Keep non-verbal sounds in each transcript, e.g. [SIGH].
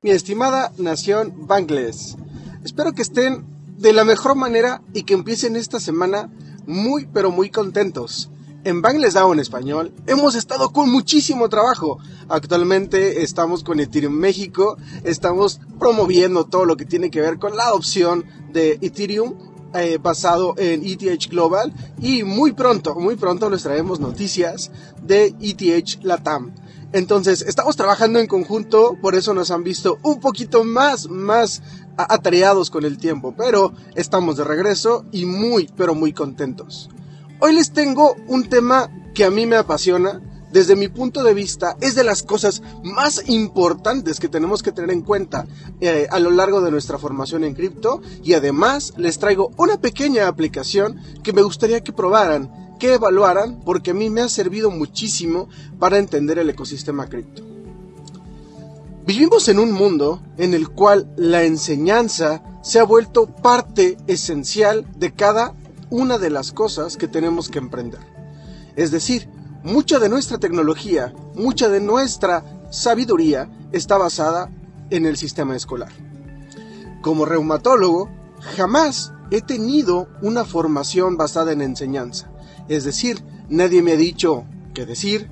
Mi estimada nación Bangles, espero que estén de la mejor manera y que empiecen esta semana muy pero muy contentos. En Bangles DAO en español hemos estado con muchísimo trabajo. Actualmente estamos con Ethereum México, estamos promoviendo todo lo que tiene que ver con la adopción de Ethereum eh, basado en ETH Global y muy pronto, muy pronto les traemos noticias de ETH Latam. Entonces, estamos trabajando en conjunto, por eso nos han visto un poquito más, más atareados con el tiempo, pero estamos de regreso y muy, pero muy contentos. Hoy les tengo un tema que a mí me apasiona, desde mi punto de vista, es de las cosas más importantes que tenemos que tener en cuenta eh, a lo largo de nuestra formación en cripto y además les traigo una pequeña aplicación que me gustaría que probaran que evaluaran porque a mí me ha servido muchísimo para entender el ecosistema cripto. Vivimos en un mundo en el cual la enseñanza se ha vuelto parte esencial de cada una de las cosas que tenemos que emprender. Es decir, mucha de nuestra tecnología, mucha de nuestra sabiduría está basada en el sistema escolar. Como reumatólogo, jamás he tenido una formación basada en enseñanza. Es decir, nadie me ha dicho qué decir,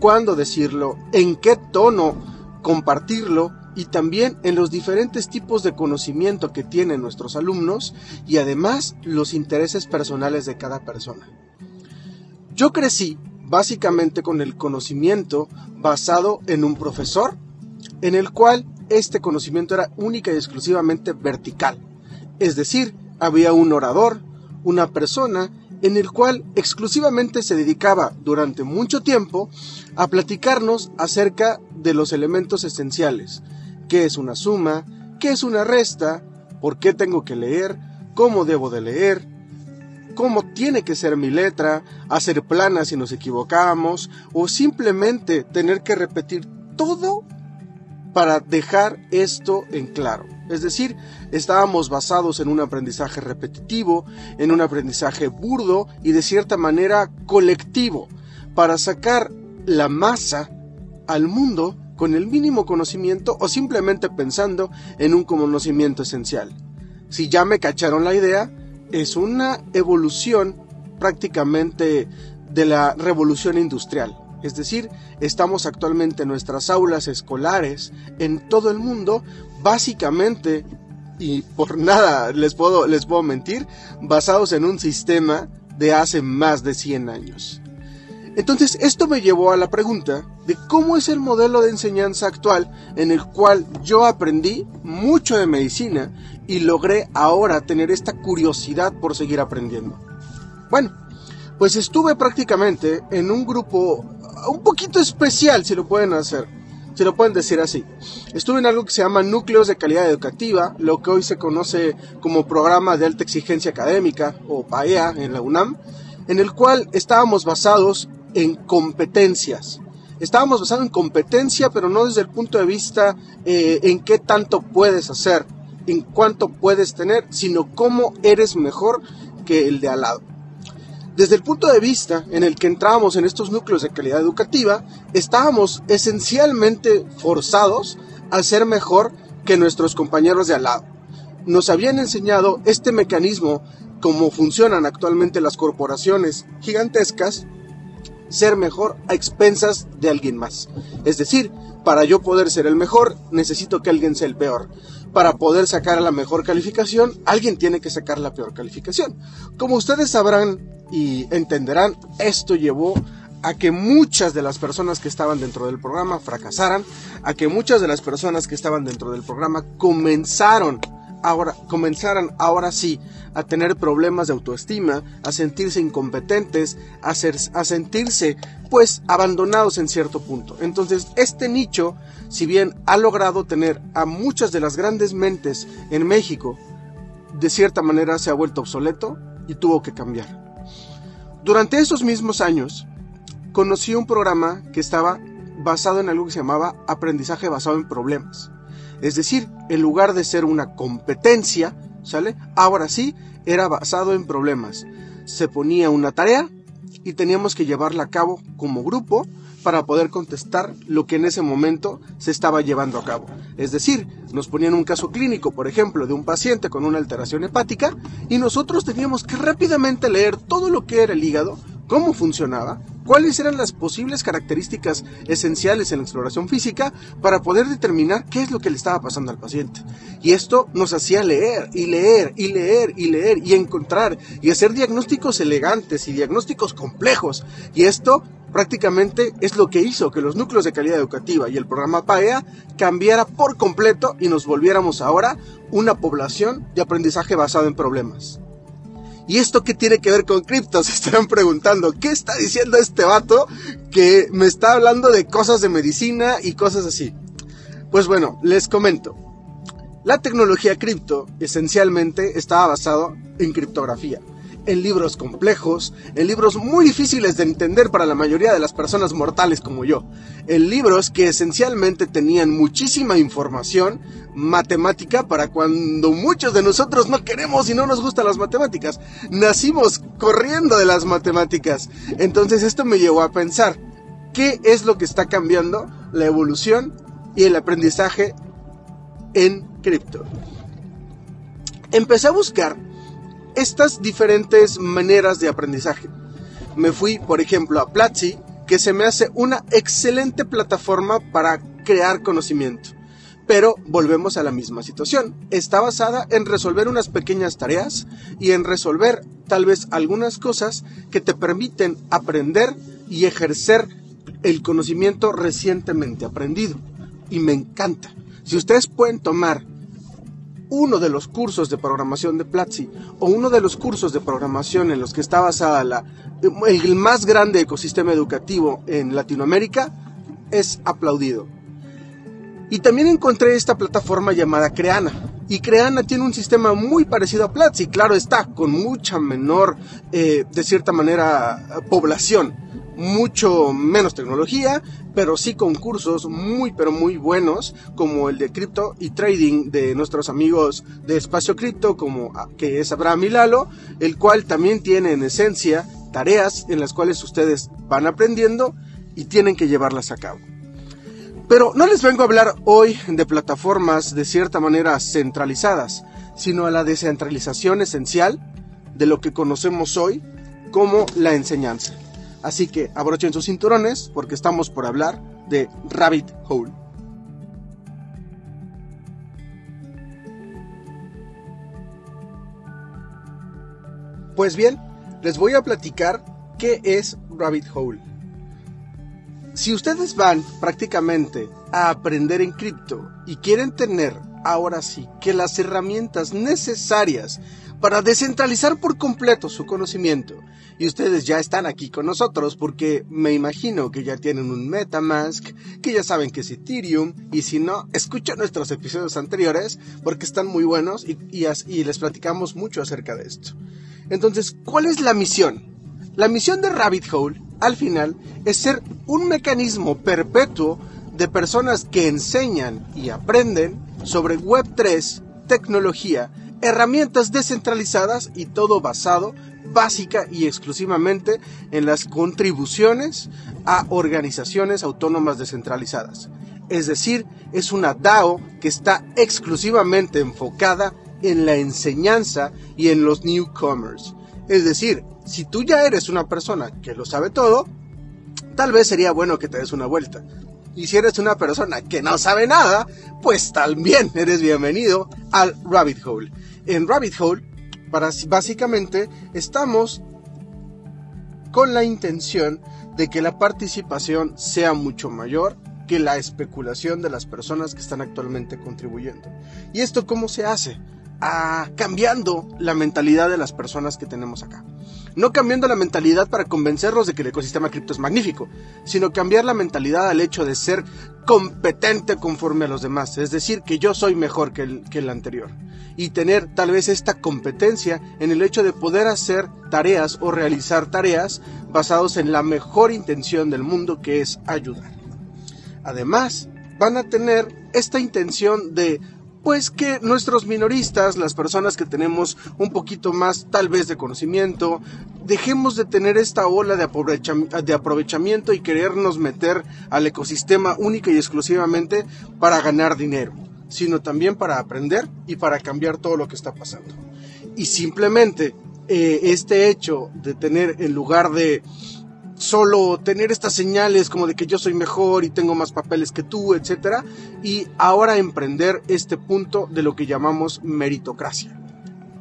cuándo decirlo, en qué tono compartirlo y también en los diferentes tipos de conocimiento que tienen nuestros alumnos y además los intereses personales de cada persona. Yo crecí básicamente con el conocimiento basado en un profesor, en el cual este conocimiento era única y exclusivamente vertical. Es decir, había un orador, una persona en el cual exclusivamente se dedicaba durante mucho tiempo a platicarnos acerca de los elementos esenciales, qué es una suma, qué es una resta, por qué tengo que leer, cómo debo de leer, cómo tiene que ser mi letra, hacer planas si nos equivocamos, o simplemente tener que repetir todo para dejar esto en claro. Es decir, estábamos basados en un aprendizaje repetitivo, en un aprendizaje burdo y de cierta manera colectivo, para sacar la masa al mundo con el mínimo conocimiento o simplemente pensando en un conocimiento esencial. Si ya me cacharon la idea, es una evolución prácticamente de la revolución industrial. Es decir, estamos actualmente en nuestras aulas escolares en todo el mundo, básicamente, y por [LAUGHS] nada les puedo, les puedo mentir, basados en un sistema de hace más de 100 años. Entonces, esto me llevó a la pregunta de cómo es el modelo de enseñanza actual en el cual yo aprendí mucho de medicina y logré ahora tener esta curiosidad por seguir aprendiendo. Bueno, pues estuve prácticamente en un grupo un poquito especial, si lo pueden hacer, si lo pueden decir así. Estuve en algo que se llama Núcleos de Calidad Educativa, lo que hoy se conoce como Programa de Alta Exigencia Académica, o PAEA, en la UNAM, en el cual estábamos basados en competencias. Estábamos basados en competencia, pero no desde el punto de vista eh, en qué tanto puedes hacer, en cuánto puedes tener, sino cómo eres mejor que el de al lado. Desde el punto de vista en el que entramos en estos núcleos de calidad educativa, estábamos esencialmente forzados a ser mejor que nuestros compañeros de al lado. Nos habían enseñado este mecanismo, como funcionan actualmente las corporaciones gigantescas, ser mejor a expensas de alguien más. Es decir, para yo poder ser el mejor, necesito que alguien sea el peor. Para poder sacar la mejor calificación, alguien tiene que sacar la peor calificación. Como ustedes sabrán y entenderán, esto llevó a que muchas de las personas que estaban dentro del programa fracasaran, a que muchas de las personas que estaban dentro del programa comenzaron ahora, comenzaran ahora sí a tener problemas de autoestima, a sentirse incompetentes, a, a sentirse pues abandonados en cierto punto. Entonces este nicho, si bien ha logrado tener a muchas de las grandes mentes en México, de cierta manera se ha vuelto obsoleto y tuvo que cambiar. Durante esos mismos años, conocí un programa que estaba basado en algo que se llamaba aprendizaje basado en problemas. Es decir, en lugar de ser una competencia, ¿sale? Ahora sí, era basado en problemas. Se ponía una tarea y teníamos que llevarla a cabo como grupo para poder contestar lo que en ese momento se estaba llevando a cabo. Es decir, nos ponían un caso clínico, por ejemplo, de un paciente con una alteración hepática y nosotros teníamos que rápidamente leer todo lo que era el hígado, cómo funcionaba, cuáles eran las posibles características esenciales en la exploración física para poder determinar qué es lo que le estaba pasando al paciente. Y esto nos hacía leer y leer y leer y leer y encontrar y hacer diagnósticos elegantes y diagnósticos complejos. Y esto prácticamente es lo que hizo que los núcleos de calidad educativa y el programa PAEA cambiara por completo y nos volviéramos ahora una población de aprendizaje basado en problemas. ¿Y esto qué tiene que ver con cripto? Se [LAUGHS] estarán preguntando, ¿qué está diciendo este vato que me está hablando de cosas de medicina y cosas así? Pues bueno, les comento. La tecnología cripto esencialmente estaba basado en criptografía en libros complejos, en libros muy difíciles de entender para la mayoría de las personas mortales como yo, en libros que esencialmente tenían muchísima información matemática para cuando muchos de nosotros no queremos y no nos gustan las matemáticas. Nacimos corriendo de las matemáticas. Entonces esto me llevó a pensar, ¿qué es lo que está cambiando la evolución y el aprendizaje en cripto? Empecé a buscar estas diferentes maneras de aprendizaje. Me fui, por ejemplo, a Platzi, que se me hace una excelente plataforma para crear conocimiento. Pero volvemos a la misma situación. Está basada en resolver unas pequeñas tareas y en resolver tal vez algunas cosas que te permiten aprender y ejercer el conocimiento recientemente aprendido. Y me encanta. Si ustedes pueden tomar uno de los cursos de programación de Platzi o uno de los cursos de programación en los que está basada la, el más grande ecosistema educativo en Latinoamérica es aplaudido. Y también encontré esta plataforma llamada Creana. Y Creana tiene un sistema muy parecido a Platzi, claro está, con mucha menor, eh, de cierta manera, población mucho menos tecnología, pero sí concursos muy pero muy buenos como el de cripto y trading de nuestros amigos de Espacio Cripto como ah, que es Abraham y Lalo, el cual también tiene en esencia tareas en las cuales ustedes van aprendiendo y tienen que llevarlas a cabo. Pero no les vengo a hablar hoy de plataformas de cierta manera centralizadas, sino a la descentralización esencial de lo que conocemos hoy como la enseñanza. Así que abrochen sus cinturones porque estamos por hablar de Rabbit Hole. Pues bien, les voy a platicar qué es Rabbit Hole. Si ustedes van prácticamente a aprender en cripto y quieren tener ahora sí que las herramientas necesarias para descentralizar por completo su conocimiento. Y ustedes ya están aquí con nosotros porque me imagino que ya tienen un Metamask, que ya saben que es Ethereum, y si no, escuchen nuestros episodios anteriores porque están muy buenos y, y les platicamos mucho acerca de esto. Entonces, ¿cuál es la misión? La misión de Rabbit Hole, al final, es ser un mecanismo perpetuo de personas que enseñan y aprenden sobre Web3, tecnología herramientas descentralizadas y todo basado básica y exclusivamente en las contribuciones a organizaciones autónomas descentralizadas. Es decir, es una DAO que está exclusivamente enfocada en la enseñanza y en los newcomers. Es decir, si tú ya eres una persona que lo sabe todo, tal vez sería bueno que te des una vuelta. Y si eres una persona que no sabe nada, pues también eres bienvenido al Rabbit Hole en Rabbit Hole, básicamente estamos con la intención de que la participación sea mucho mayor que la especulación de las personas que están actualmente contribuyendo. ¿Y esto cómo se hace? A cambiando la mentalidad de las personas que tenemos acá. No cambiando la mentalidad para convencerlos de que el ecosistema cripto es magnífico, sino cambiar la mentalidad al hecho de ser competente conforme a los demás, es decir, que yo soy mejor que el, que el anterior. Y tener tal vez esta competencia en el hecho de poder hacer tareas o realizar tareas basados en la mejor intención del mundo que es ayudar. Además, van a tener esta intención de pues que nuestros minoristas, las personas que tenemos un poquito más tal vez de conocimiento, dejemos de tener esta ola de, aprovechamiento y querernos meter al ecosistema única y exclusivamente para ganar dinero, sino también para aprender y para cambiar todo lo que está pasando. Y simplemente eh, este hecho de tener en lugar de solo tener estas señales como de que yo soy mejor y tengo más papeles que tú, etcétera, y ahora emprender este punto de lo que llamamos meritocracia.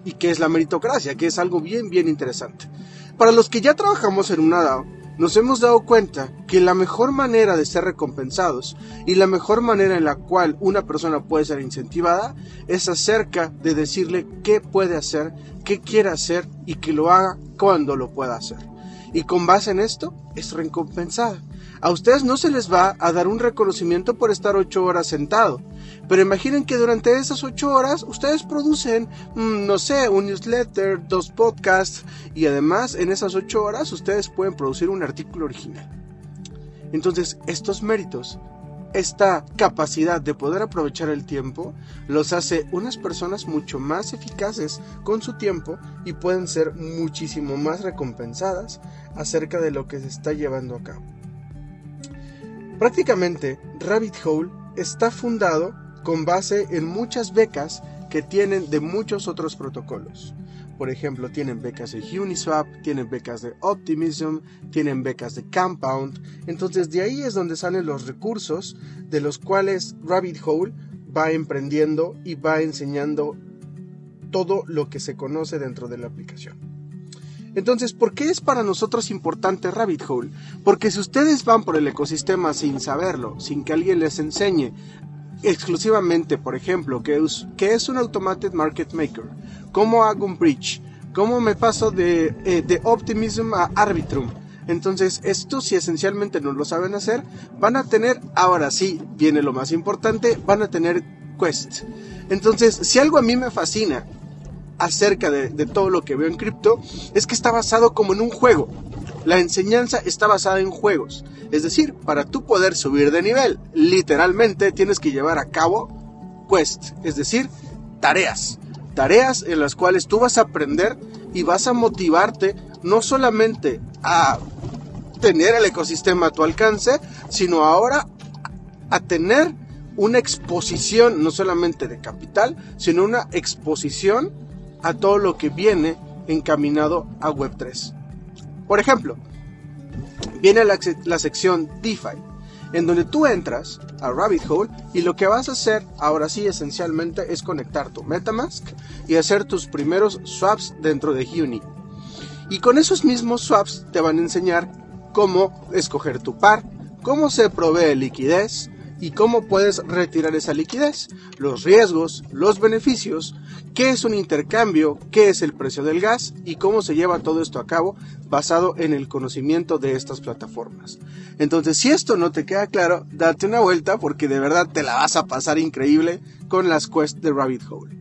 ¿Y qué es la meritocracia? Que es algo bien, bien interesante. Para los que ya trabajamos en una DAO, nos hemos dado cuenta que la mejor manera de ser recompensados y la mejor manera en la cual una persona puede ser incentivada es acerca de decirle qué puede hacer, qué quiere hacer y que lo haga cuando lo pueda hacer y con base en esto es recompensada. A ustedes no se les va a dar un reconocimiento por estar ocho horas sentado, pero imaginen que durante esas ocho horas ustedes producen, mm, no sé, un newsletter, dos podcasts y además en esas ocho horas ustedes pueden producir un artículo original. Entonces estos méritos esta capacidad de poder aprovechar el tiempo los hace unas personas mucho más eficaces con su tiempo y pueden ser muchísimo más recompensadas acerca de lo que se está llevando a cabo. Prácticamente Rabbit Hole está fundado con base en muchas becas que tienen de muchos otros protocolos. Por ejemplo, tienen becas de Uniswap, tienen becas de Optimism, tienen becas de Compound. Entonces de ahí es donde salen los recursos de los cuales Rabbit Hole va emprendiendo y va enseñando todo lo que se conoce dentro de la aplicación. Entonces, ¿por qué es para nosotros importante Rabbit Hole? Porque si ustedes van por el ecosistema sin saberlo, sin que alguien les enseñe exclusivamente, por ejemplo, que es, que es un Automated Market Maker, cómo hago un bridge, cómo me paso de, eh, de Optimism a Arbitrum. Entonces, esto si esencialmente no lo saben hacer, van a tener, ahora sí, viene lo más importante, van a tener Quest. Entonces, si algo a mí me fascina acerca de, de todo lo que veo en cripto, es que está basado como en un juego. La enseñanza está basada en juegos. Es decir, para tú poder subir de nivel, literalmente tienes que llevar a cabo quest, es decir, tareas tareas en las cuales tú vas a aprender y vas a motivarte no solamente a tener el ecosistema a tu alcance, sino ahora a tener una exposición no solamente de capital, sino una exposición a todo lo que viene encaminado a Web3. Por ejemplo, viene la, sección DeFi, en donde tú entras a Rabbit Hole y lo que vas a hacer ahora sí esencialmente es conectar tu Metamask y hacer tus primeros swaps dentro de Uni. Y con esos mismos swaps te van a enseñar cómo escoger tu par, cómo se provee liquidez, y cómo puedes retirar esa liquidez, los riesgos, los beneficios, qué es un intercambio, qué es el precio del gas y cómo se lleva todo esto a cabo basado en el conocimiento de estas plataformas. Entonces, si esto no te queda claro, date una vuelta porque de verdad te la vas a pasar increíble con las quests de Rabbit Hole.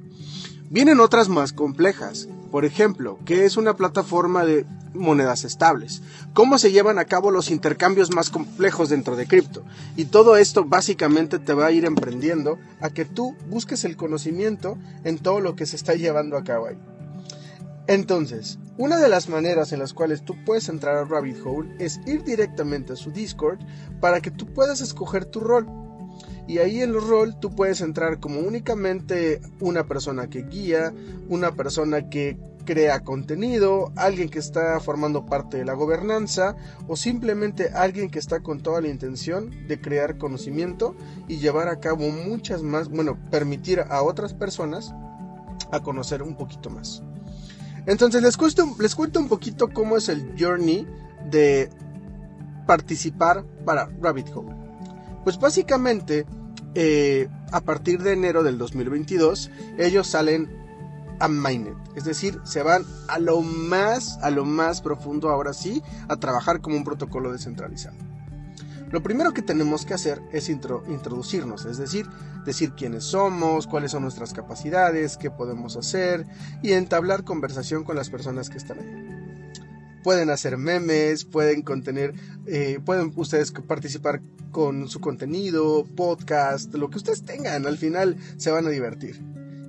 Vienen otras más complejas, por ejemplo, ¿qué es una plataforma de monedas estables? ¿Cómo se llevan a cabo los intercambios más complejos dentro de cripto? Y todo esto básicamente te va a ir emprendiendo a que tú busques el conocimiento en todo lo que se está llevando a cabo ahí. Entonces, una de las maneras en las cuales tú puedes entrar a Rabbit Hole es ir directamente a su Discord para que tú puedas escoger tu rol. Y ahí en el rol tú puedes entrar como únicamente una persona que guía, una persona que crea contenido, alguien que está formando parte de la gobernanza o simplemente alguien que está con toda la intención de crear conocimiento y llevar a cabo muchas más, bueno, permitir a otras personas a conocer un poquito más. Entonces les, les cuento un poquito cómo es el journey de participar para Rabbit Hole. Pues básicamente eh, a partir de enero del 2022, ellos salen a Mainnet, es decir, se van a lo más, a lo más profundo ahora sí, a trabajar como un protocolo descentralizado. Lo primero que tenemos que hacer es introducirnos, es decir, decir quiénes somos, cuáles son nuestras capacidades, qué podemos hacer y entablar conversación con las personas que están ahí. Pueden hacer memes, pueden contener, eh, pueden ustedes participar con su contenido, podcast, lo que ustedes tengan, al final se van a divertir.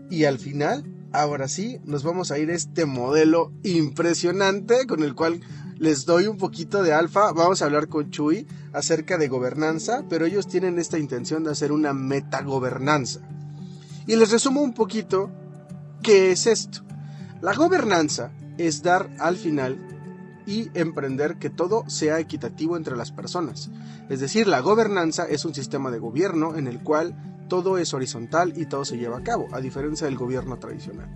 Y al final, ahora sí, nos vamos a ir a este modelo impresionante con el cual les doy un poquito de alfa. Vamos a hablar con Chuy acerca de gobernanza, pero ellos tienen esta intención de hacer una metagobernanza. Y les resumo un poquito qué es esto. La gobernanza es dar al final y emprender que todo sea equitativo entre las personas. Es decir, la gobernanza es un sistema de gobierno en el cual todo es horizontal y todo se lleva a cabo, a diferencia del gobierno tradicional.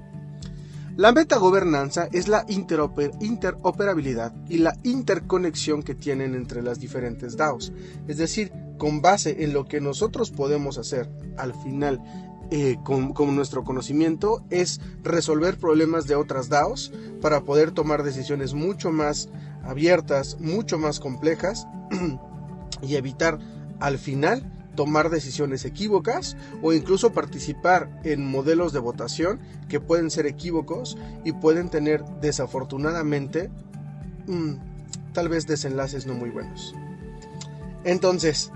La metagobernanza es la interoperabilidad y la interconexión que tienen entre las diferentes DAOs. Es decir, con base en lo que nosotros podemos hacer al final eh, con, nuestro conocimiento es resolver problemas de otras DAOs para poder tomar decisiones mucho más abiertas, mucho más complejas [CLEARS THROAT] y evitar al final tomar decisiones equívocas o incluso participar en modelos de votación que pueden ser equívocos y pueden tener desafortunadamente mm, tal vez desenlaces no muy buenos. Entonces,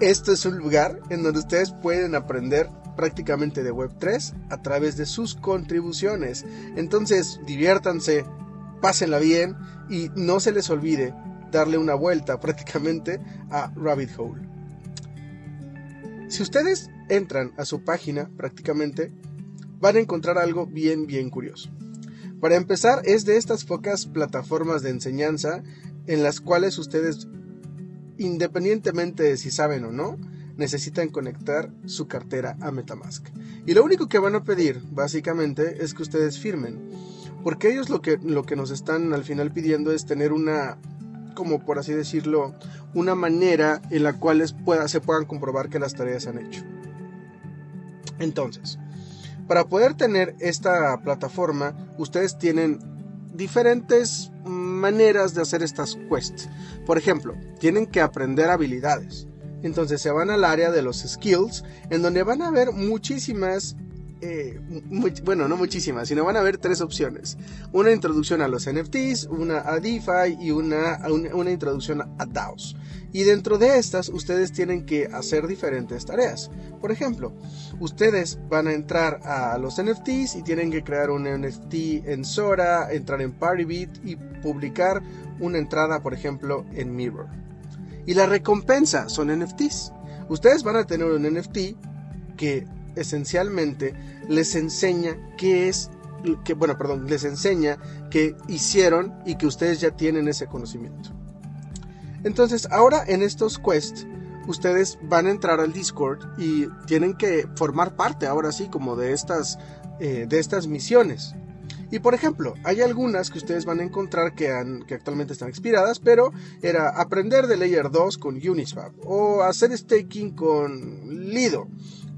esto es un lugar en donde ustedes pueden aprender prácticamente de Web3 a través de sus contribuciones. Entonces, diviértanse, pásenla bien y no se les olvide darle una vuelta [LAUGHS] prácticamente a Rabbit Hole. Si ustedes entran a su página prácticamente, van a encontrar algo bien, bien curioso. Para empezar, es de estas pocas plataformas de enseñanza en las cuales ustedes, independientemente de si saben o no, necesitan conectar su cartera a Metamask. Y lo único que van a pedir, básicamente, es que ustedes firmen. Porque ellos lo que, lo que nos están al final pidiendo es tener una como por así decirlo, una manera en la cual se puedan comprobar que las tareas se han hecho. Entonces, para poder tener esta plataforma, ustedes tienen diferentes maneras de hacer estas quests. Por ejemplo, tienen que aprender habilidades. Entonces se van al área de los skills, en donde van a ver muchísimas eh, bueno, no muchísimas, sino van a haber tres opciones. Una introducción a los NFTs, una a DeFi y una, una, introducción a DAOs. Y dentro de estas, ustedes tienen que hacer diferentes tareas. Por ejemplo, ustedes van a entrar a los NFTs y tienen que crear un NFT en Sora, entrar en Paribit y publicar una entrada, por ejemplo, en Mirror. Y la recompensa son NFTs. Ustedes van a tener un NFT que esencialmente les enseña qué es, que, bueno, perdón, les enseña que hicieron y que ustedes ya tienen ese conocimiento. Entonces, ahora en estos quests, ustedes van a entrar al Discord y tienen que formar parte ahora sí como de estas, eh, de estas misiones. Y por ejemplo, hay algunas que ustedes van a encontrar que, que actualmente están expiradas, pero era aprender de Layer 2 con Uniswap o hacer staking con Lido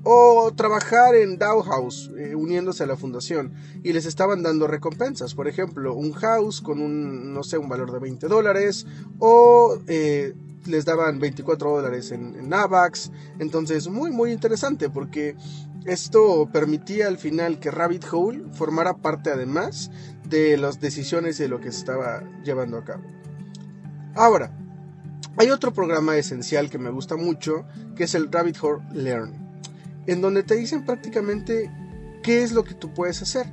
o trabajar en DAO House eh, uniéndose a la fundación y les estaban dando recompensas, por ejemplo, un house con un, no sé, un valor de 20 dólares o eh, les daban 24 dólares en, en AVAX, entonces muy muy interesante porque esto permitía al final que Rabbit Hole formara parte además de las decisiones de lo que se estaba llevando a cabo. Ahora, hay otro programa esencial que me gusta mucho, que es el Rabbit Hole Learn en donde te dicen prácticamente qué es lo que tú puedes hacer.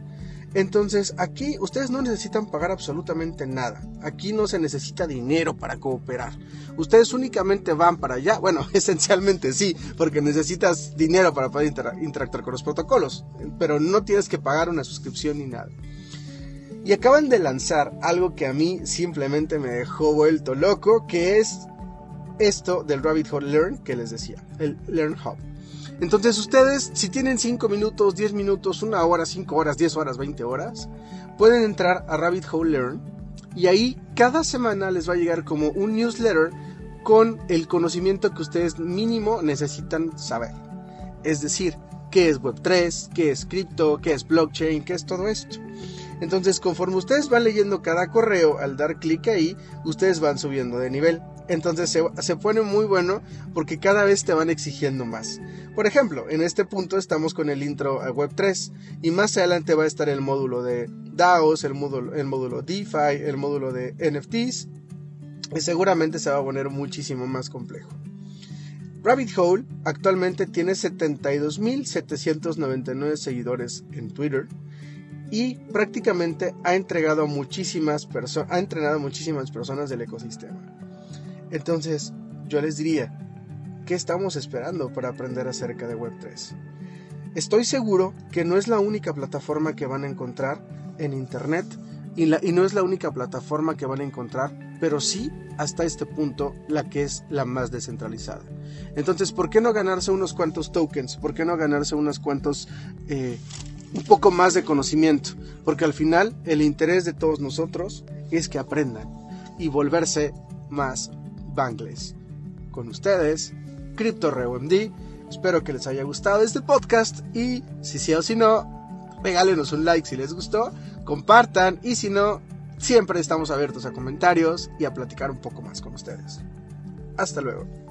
Entonces aquí ustedes no necesitan pagar absolutamente nada. Aquí no se necesita dinero para cooperar. Ustedes únicamente van para allá. Bueno, [LAUGHS] esencialmente sí, porque necesitas dinero para poder interactuar con los protocolos. Pero no tienes que pagar una suscripción ni nada. Y acaban de lanzar algo que a mí simplemente me dejó vuelto loco, que es esto del Rabbit Hole Learn que les decía, el Learn Hub. Entonces ustedes, si tienen 5 minutos, 10 minutos, 1 hora, 5 horas, 10 horas, 20 horas, pueden entrar a Rabbit Hole Learn y ahí cada semana les va a llegar como un newsletter con el conocimiento que ustedes mínimo necesitan saber. Es decir, qué es Web3, qué es cripto, qué es blockchain, qué es todo esto. Entonces, conforme ustedes van leyendo cada correo, al dar clic ahí, ustedes van subiendo de nivel. Entonces se, pone muy bueno porque cada vez te van exigiendo más. Por ejemplo, en este punto estamos con el intro a Web3 y más adelante va a estar el módulo de DAOs, el módulo, el módulo DeFi, el módulo de NFTs y seguramente se va a poner muchísimo más complejo. Rabbit Hole actualmente tiene 72.799 seguidores en Twitter y prácticamente ha entregado a muchísimas personas, ha entrenado a muchísimas personas del ecosistema. Entonces, yo les diría, ¿qué estamos esperando para aprender acerca de Web3? Estoy seguro que no es la única plataforma que van a encontrar en Internet y, no es la única plataforma que van a encontrar, pero sí hasta este punto la que es la más descentralizada. Entonces, ¿por qué no ganarse unos cuantos tokens? ¿Por qué no ganarse unos cuantos, eh, un poco más de conocimiento? Porque al final el interés de todos nosotros es que aprendan y volverse más bangles. Con ustedes, CryptoReumD. Espero que les haya gustado este podcast y si sí o si no, regálenos un like si les gustó, compartan y si no, siempre estamos abiertos a comentarios y a platicar un poco más con ustedes. Hasta luego.